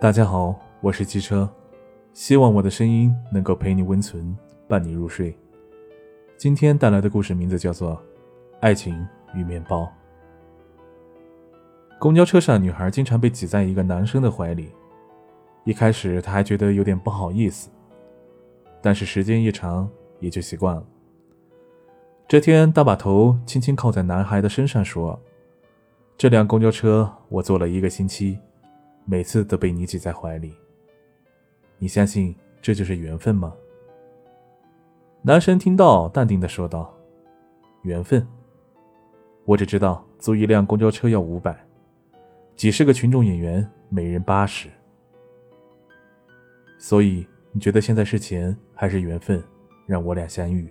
大家好，我是机车，希望我的声音能够陪你温存，伴你入睡。今天带来的故事名字叫做《爱情与面包》。公交车上，女孩经常被挤在一个男生的怀里，一开始她还觉得有点不好意思，但是时间一长也就习惯了。这天，她把头轻轻靠在男孩的身上，说：“这辆公交车我坐了一个星期。”每次都被你挤在怀里，你相信这就是缘分吗？男生听到，淡定的说道：“缘分，我只知道租一辆公交车要五百，几十个群众演员每人八十，所以你觉得现在是钱还是缘分让我俩相遇？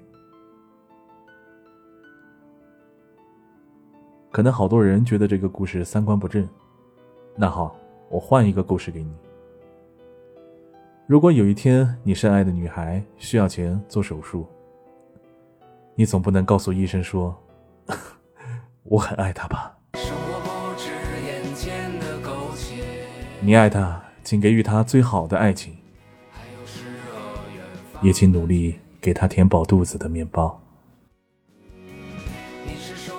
可能好多人觉得这个故事三观不正，那好。”我换一个故事给你。如果有一天你深爱的女孩需要钱做手术你总不能告诉医生说我很爱她吧？你爱她请给予她最好的爱情也请努力给她填饱肚子的面包。你是说